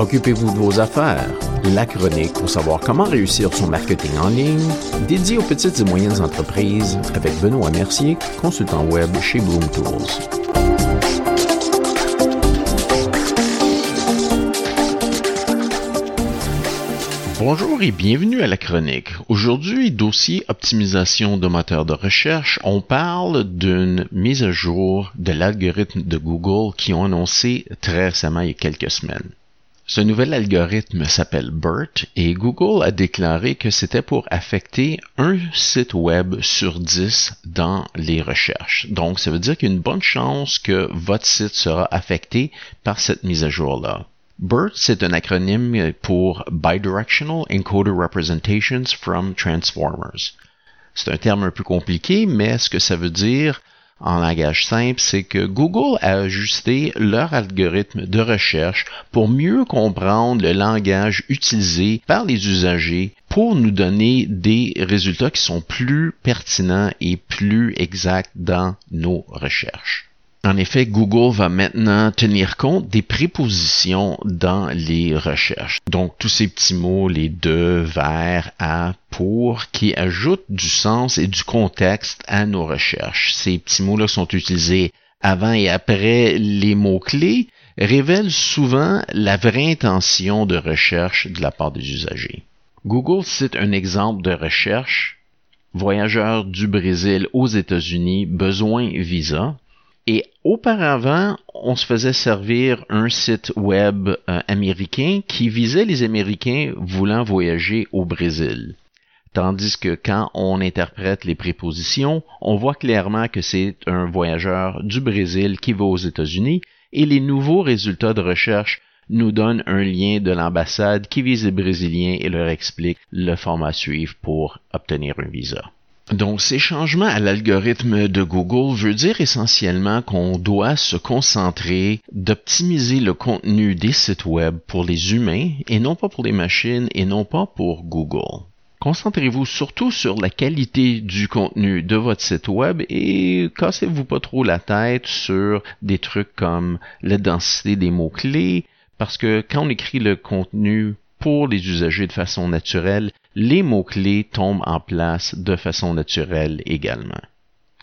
Occupez-vous de vos affaires. La chronique pour savoir comment réussir son marketing en ligne, dédié aux petites et moyennes entreprises avec Benoît Mercier, consultant web chez Bloom Tools. Bonjour et bienvenue à la chronique. Aujourd'hui, dossier optimisation de moteurs de recherche, on parle d'une mise à jour de l'algorithme de Google qui ont annoncé très récemment il y a quelques semaines. Ce nouvel algorithme s'appelle BERT et Google a déclaré que c'était pour affecter un site web sur 10 dans les recherches. Donc, ça veut dire qu'il y a une bonne chance que votre site sera affecté par cette mise à jour-là. BERT, c'est un acronyme pour Bidirectional Encoder Representations from Transformers. C'est un terme un peu compliqué, mais ce que ça veut dire en langage simple, c'est que Google a ajusté leur algorithme de recherche pour mieux comprendre le langage utilisé par les usagers pour nous donner des résultats qui sont plus pertinents et plus exacts dans nos recherches. En effet, Google va maintenant tenir compte des prépositions dans les recherches. Donc, tous ces petits mots, les de, vers, à, pour, qui ajoutent du sens et du contexte à nos recherches. Ces petits mots-là sont utilisés avant et après les mots-clés, révèlent souvent la vraie intention de recherche de la part des usagers. Google cite un exemple de recherche Voyageurs du Brésil aux États-Unis, besoin visa. Et auparavant, on se faisait servir un site web euh, américain qui visait les Américains voulant voyager au Brésil. Tandis que quand on interprète les prépositions, on voit clairement que c'est un voyageur du Brésil qui va aux États-Unis et les nouveaux résultats de recherche nous donnent un lien de l'ambassade qui vise les Brésiliens et leur explique le format à suivre pour obtenir un visa. Donc, ces changements à l'algorithme de Google veut dire essentiellement qu'on doit se concentrer d'optimiser le contenu des sites web pour les humains et non pas pour les machines et non pas pour Google. Concentrez-vous surtout sur la qualité du contenu de votre site web et cassez-vous pas trop la tête sur des trucs comme la densité des mots-clés parce que quand on écrit le contenu pour les usagers de façon naturelle, les mots-clés tombent en place de façon naturelle également.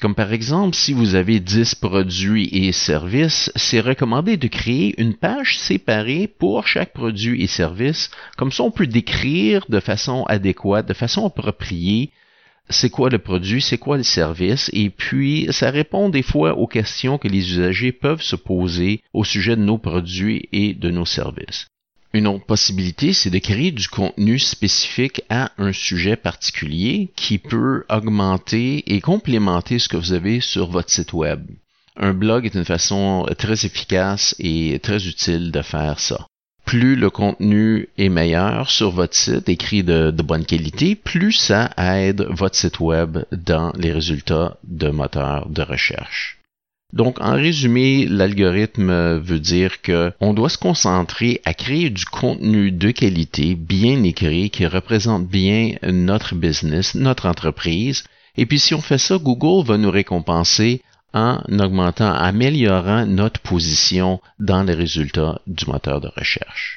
Comme par exemple, si vous avez 10 produits et services, c'est recommandé de créer une page séparée pour chaque produit et service. Comme ça, on peut décrire de façon adéquate, de façon appropriée, c'est quoi le produit, c'est quoi le service, et puis ça répond des fois aux questions que les usagers peuvent se poser au sujet de nos produits et de nos services. Une autre possibilité, c'est de créer du contenu spécifique à un sujet particulier qui peut augmenter et complémenter ce que vous avez sur votre site web. Un blog est une façon très efficace et très utile de faire ça. Plus le contenu est meilleur sur votre site, écrit de, bonne qualité, plus ça aide votre site web dans les résultats de moteurs de recherche. Donc, en résumé, l'algorithme veut dire qu'on doit se concentrer à créer du contenu de qualité bien écrit qui représente bien notre business, notre entreprise. Et puis, si on fait ça, Google va nous récompenser en augmentant, améliorant notre position dans les résultats du moteur de recherche.